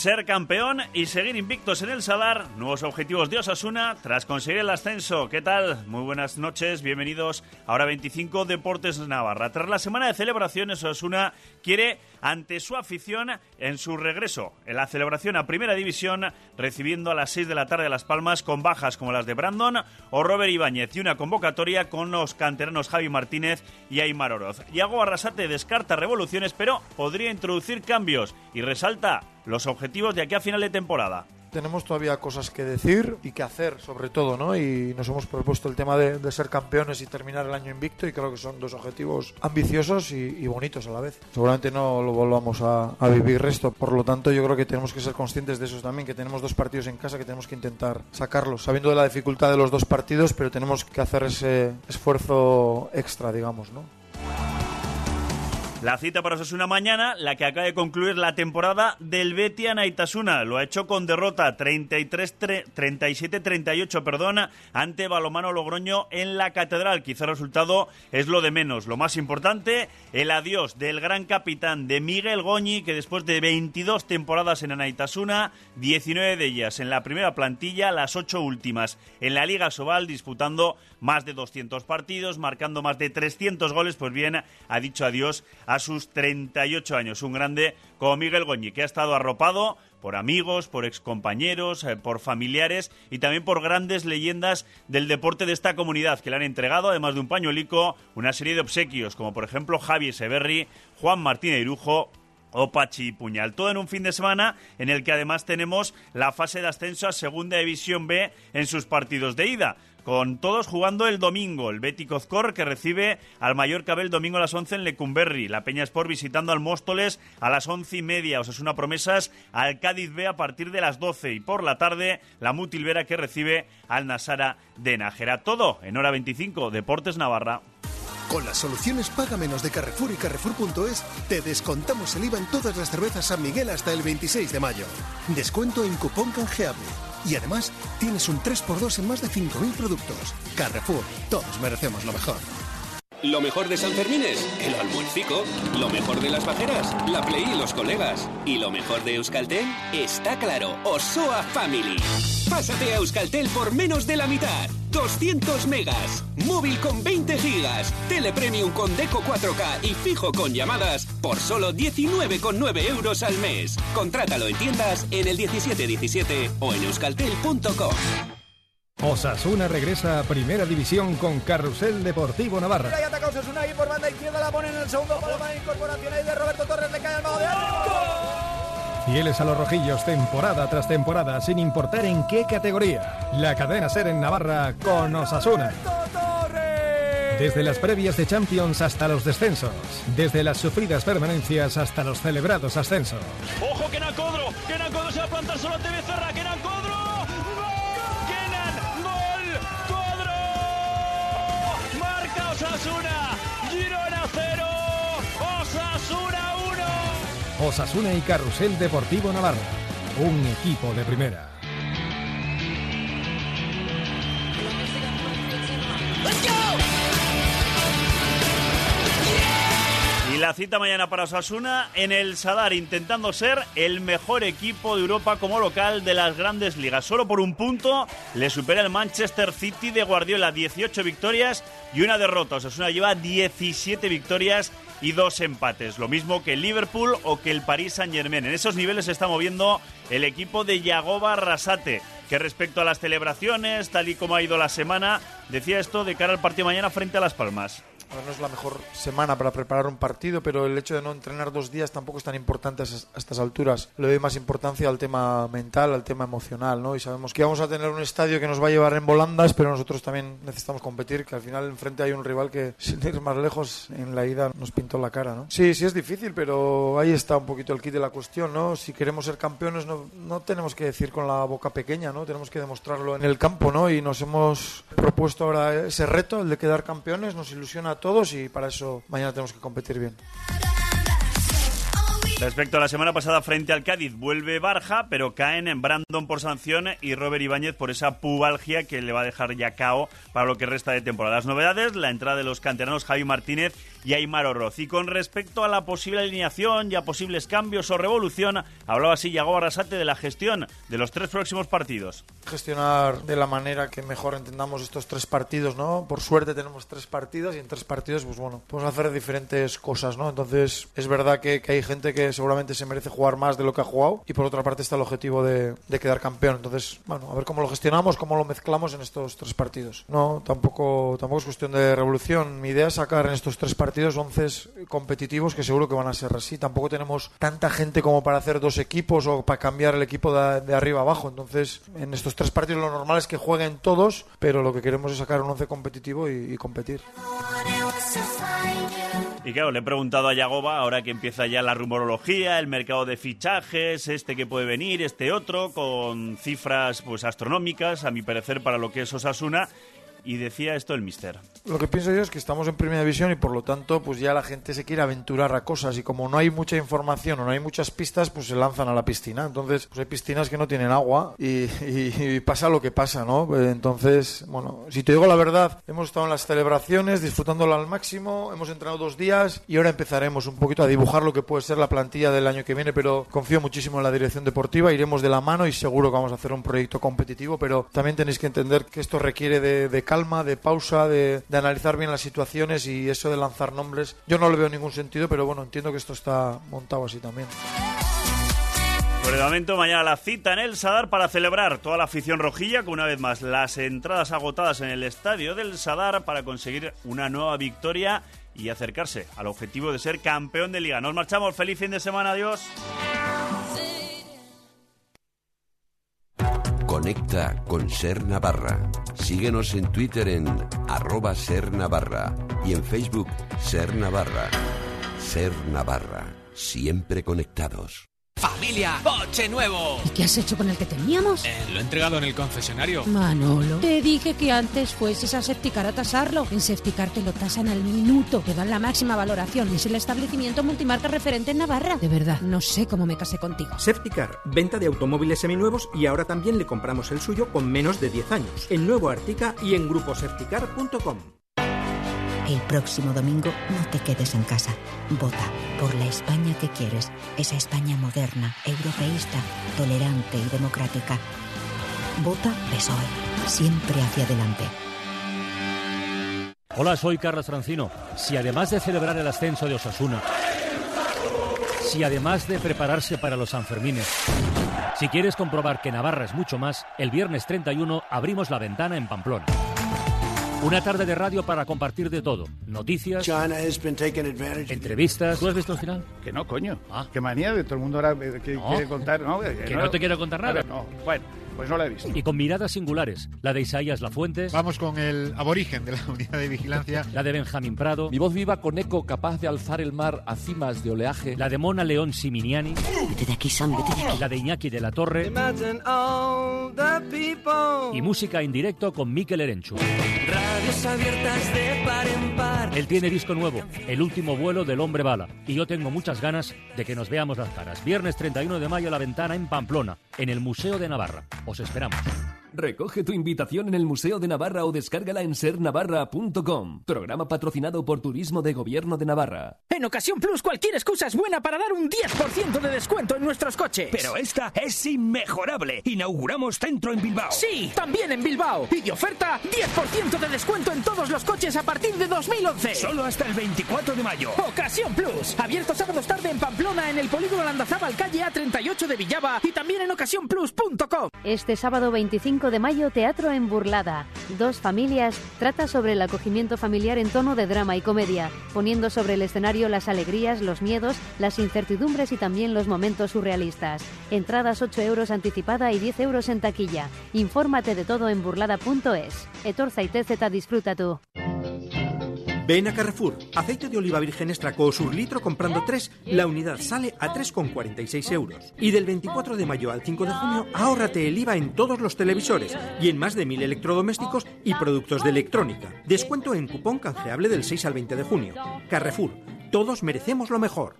Ser campeón y seguir invictos en el Sadar, nuevos objetivos de Osasuna tras conseguir el ascenso. ¿Qué tal? Muy buenas noches, bienvenidos a Hora 25 Deportes Navarra. Tras la semana de celebraciones, Osasuna quiere ante su afición en su regreso en la celebración a Primera División, recibiendo a las 6 de la tarde Las Palmas con bajas como las de Brandon o Robert Ibáñez y una convocatoria con los canteranos Javi Martínez y Aymar Oroz. Yago Arrasate descarta revoluciones, pero podría introducir cambios y resalta los objetivos de aquí a final de temporada tenemos todavía cosas que decir y que hacer, sobre todo, ¿no? Y nos hemos propuesto el tema de, ser campeones y terminar el año invicto y creo que son dos objetivos ambiciosos y, bonitos a la vez. Seguramente no lo volvamos a, a, vivir esto, por lo tanto yo creo que tenemos que ser conscientes de eso también, que tenemos dos partidos en casa que tenemos que intentar sacarlos, sabiendo de la dificultad de los dos partidos, pero tenemos que hacer ese esfuerzo extra, digamos, ¿no? La cita para Osasuna mañana, la que acaba de concluir la temporada del Betia Naitasuna. Lo ha hecho con derrota 37-38 perdona, ante Balomano Logroño en la Catedral. Quizá el resultado es lo de menos. Lo más importante, el adiós del gran capitán de Miguel Goñi, que después de 22 temporadas en Anaitasuna, 19 de ellas en la primera plantilla, las 8 últimas en la Liga Sobal, disputando más de 200 partidos, marcando más de 300 goles, pues bien, ha dicho adiós sus 38 años. Un grande como Miguel Goñi, que ha estado arropado por amigos, por excompañeros, eh, por familiares y también por grandes leyendas del deporte de esta comunidad que le han entregado, además de un pañuelico, una serie de obsequios, como por ejemplo Javi Severri, Juan Martín Irujo o Pachi Puñal. Todo en un fin de semana en el que además tenemos la fase de ascenso a Segunda División B en sus partidos de ida con todos jugando el domingo. El Betty Cozcor que recibe al Mallorca el domingo a las 11 en Lecumberri. La Peña Sport visitando al Móstoles a las once y media. O sea, es una promesas al Cádiz B a partir de las 12. Y por la tarde, la Mutilvera que recibe al Nasara de Nájera. Todo en hora 25, Deportes Navarra. Con las soluciones Paga Menos de Carrefour y Carrefour.es te descontamos el IVA en todas las cervezas San Miguel hasta el 26 de mayo. Descuento en cupón canjeable. Y además tienes un 3x2 en más de 5.000 productos. Carrefour, todos merecemos lo mejor. Lo mejor de San Fermín es el almuercico. Lo mejor de las bajeras, la Play y los colegas. Y lo mejor de Euskaltel, está claro, Osoa Family. Pásate a Euskaltel por menos de la mitad. 200 megas, móvil con 20 gigas, telepremium con Deco 4K y fijo con llamadas por solo 19,9 euros al mes. Contrátalo en tiendas en el 1717 o en euskaltel.com. Osasuna regresa a Primera División con Carrusel Deportivo Navarra. Ahí ataca Osasuna y por banda izquierda la pone en el segundo palo para incorporación ahí de Roberto Torres, Fieles a los rojillos temporada tras temporada sin importar en qué categoría. La cadena ser en Navarra con Osasuna. Desde las previas de Champions hasta los descensos. Desde las sufridas permanencias hasta los celebrados ascensos. ¡Ojo, Kenan Codro! ¡Kenan Codro se va a plantar solo ante Becerra! ¡Kenan Codro! Osasuna, Girona 0, Osasuna y Carrusel Deportivo Navarra, un equipo de primera. Y la cita mañana para Osasuna en el Sadar, intentando ser el mejor equipo de Europa como local de las grandes ligas. Solo por un punto le supera el Manchester City de Guardiola, 18 victorias y una derrota. Osasuna lleva 17 victorias y dos empates. Lo mismo que el Liverpool o que el Paris Saint Germain. En esos niveles se está moviendo el equipo de Yagoba Rasate, que respecto a las celebraciones, tal y como ha ido la semana, decía esto de cara al partido mañana frente a Las Palmas no es la mejor semana para preparar un partido, pero el hecho de no entrenar dos días tampoco es tan importante a estas alturas. Le doy más importancia al tema mental, al tema emocional, ¿no? Y sabemos que vamos a tener un estadio que nos va a llevar en volandas, pero nosotros también necesitamos competir, que al final enfrente hay un rival que, sin ir más lejos, en la ida nos pintó la cara, ¿no? Sí, sí es difícil, pero ahí está un poquito el kit de la cuestión, ¿no? Si queremos ser campeones no, no tenemos que decir con la boca pequeña, ¿no? Tenemos que demostrarlo en el campo, ¿no? Y nos hemos propuesto ahora ese reto, el de quedar campeones, nos ilusiona todos y para eso mañana tenemos que competir bien. Respecto a la semana pasada frente al Cádiz, vuelve Barja, pero caen en Brandon por sanción y Robert Ibáñez por esa pubalgia que le va a dejar ya cao para lo que resta de temporada. Las novedades, la entrada de los canteranos Javi Martínez y Aymar Oroz. Y con respecto a la posible alineación y a posibles cambios o revolución, hablaba así Yago Arrasate de la gestión de los tres próximos partidos. Gestionar de la manera que mejor entendamos estos tres partidos, ¿no? Por suerte tenemos tres partidos y en tres partidos, pues bueno, podemos hacer diferentes cosas, ¿no? Entonces, es verdad que, que hay gente que seguramente se merece jugar más de lo que ha jugado y por otra parte está el objetivo de, de quedar campeón. Entonces, bueno, a ver cómo lo gestionamos, cómo lo mezclamos en estos tres partidos. No, tampoco, tampoco es cuestión de revolución. Mi idea es sacar en estos tres partidos once competitivos que seguro que van a ser así. Tampoco tenemos tanta gente como para hacer dos equipos o para cambiar el equipo de, de arriba abajo. Entonces, en estos tres partidos lo normal es que jueguen todos, pero lo que queremos es sacar un once competitivo y, y competir. Y claro, le he preguntado a Yagoba, ahora que empieza ya la rumorología, el mercado de fichajes, este que puede venir, este otro, con cifras pues astronómicas, a mi parecer, para lo que es Osasuna. Y decía esto el mister. Lo que pienso yo es que estamos en primera división y por lo tanto pues ya la gente se quiere aventurar a cosas y como no hay mucha información o no hay muchas pistas pues se lanzan a la piscina. Entonces pues hay piscinas que no tienen agua y, y- y pasa lo que pasa, ¿no? Eh, Entonces, bueno, si te digo la verdad, hemos estado en las celebraciones disfrutándolo al máximo, hemos entrenado dos días y ahora empezaremos un poquito a dibujar lo que puede ser la plantilla del año que viene, pero confío muchísimo en la dirección deportiva, iremos de la mano y seguro que vamos a hacer un proyecto competitivo, pero también tenéis que entender que esto requiere de, de calma, de pausa, de, de analizar bien las situaciones y eso de lanzar nombres, yo no le veo ningún sentido, pero bueno, entiendo que esto está montado así también. Por el momento, mañana la cita en el Sadar para celebrar toda la afición rojilla, con una vez más las entradas agotadas en el estadio del Sadar para conseguir una nueva victoria y acercarse al objetivo de ser campeón de liga. Nos marchamos, feliz fin de semana, adiós. Conecta con Ser Navarra. Síguenos en Twitter en arroba Ser Navarra y en Facebook Ser Navarra. Ser Navarra, siempre conectados. Familia, coche nuevo. ¿Y qué has hecho con el que teníamos? Eh, lo he entregado en el concesionario. Manolo, te dije que antes fueses a Septicar a tasarlo. En Septicar te lo tasan al minuto, te dan la máxima valoración y es el establecimiento multimarca referente en Navarra. De verdad, no sé cómo me casé contigo. Septicar, venta de automóviles seminuevos y ahora también le compramos el suyo con menos de 10 años. En Nuevo Artica y en gruposepticar.com. El próximo domingo no te quedes en casa. Vota por la España que quieres. Esa España moderna, europeísta, tolerante y democrática. Vota PSOE. Siempre hacia adelante. Hola, soy Carlos Francino. Si además de celebrar el ascenso de Osasuna, si además de prepararse para los Sanfermines, si quieres comprobar que Navarra es mucho más, el viernes 31 abrimos la ventana en Pamplona. Una tarde de radio para compartir de todo. Noticias, entrevistas. ¿Tú has visto el final? Que no, coño. Qué manía de todo el mundo ahora eh, que No. quiere contar. No, Que no te quiero contar nada. Ver, no. Bueno, pues no la he visto. Y con miradas singulares. La de Isaías Lafuentes. Vamos con el aborigen de la unidad de vigilancia. La de Benjamín Prado. Mi voz viva con eco capaz de alzar el mar a cimas de oleaje. La de Mona León Siminiani. Vete de aquí, Sam, vete de aquí. La de Iñaki de la Torre. Y música en directo con Mikel Erenchu. Radios abiertas de par en par. Él tiene disco nuevo, El último vuelo del hombre bala. Y yo tengo muchas ganas de que nos veamos las caras. Viernes 31 de mayo, La Ventana en Pamplona, en el Museo de Navarra. Os esperamos. Recoge tu invitación en el Museo de Navarra o descárgala en sernavarra.com. Programa patrocinado por Turismo de Gobierno de Navarra. En Ocasión Plus, cualquier excusa es buena para dar un 10% de descuento en nuestros coches. Pero esta es inmejorable. Inauguramos centro en Bilbao. Sí, también en Bilbao. Y de oferta, 10% de descuento en todos los coches a partir de 2011. Solo hasta el 24 de mayo. Ocasión Plus. Abierto sábados tarde en Pamplona, en el polígono Landazábal, calle A38 de Villaba y también en ocasiónplus.com. Este sábado 25 de mayo, teatro en Burlada. Dos familias trata sobre el acogimiento familiar en tono de drama y comedia, poniendo sobre el escenario las alegrías, los miedos, las incertidumbres y también los momentos surrealistas. Entradas 8 euros anticipada y 10 euros en taquilla. Infórmate de todo en burlada.es. Etorza y TZ disfruta tú. Ven a Carrefour. Aceite de oliva virgen extra sur litro comprando 3, la unidad sale a 3,46 euros. Y del 24 de mayo al 5 de junio, ahórrate el IVA en todos los televisores y en más de 1.000 electrodomésticos y productos de electrónica. Descuento en cupón canjeable del 6 al 20 de junio. Carrefour. Todos merecemos lo mejor.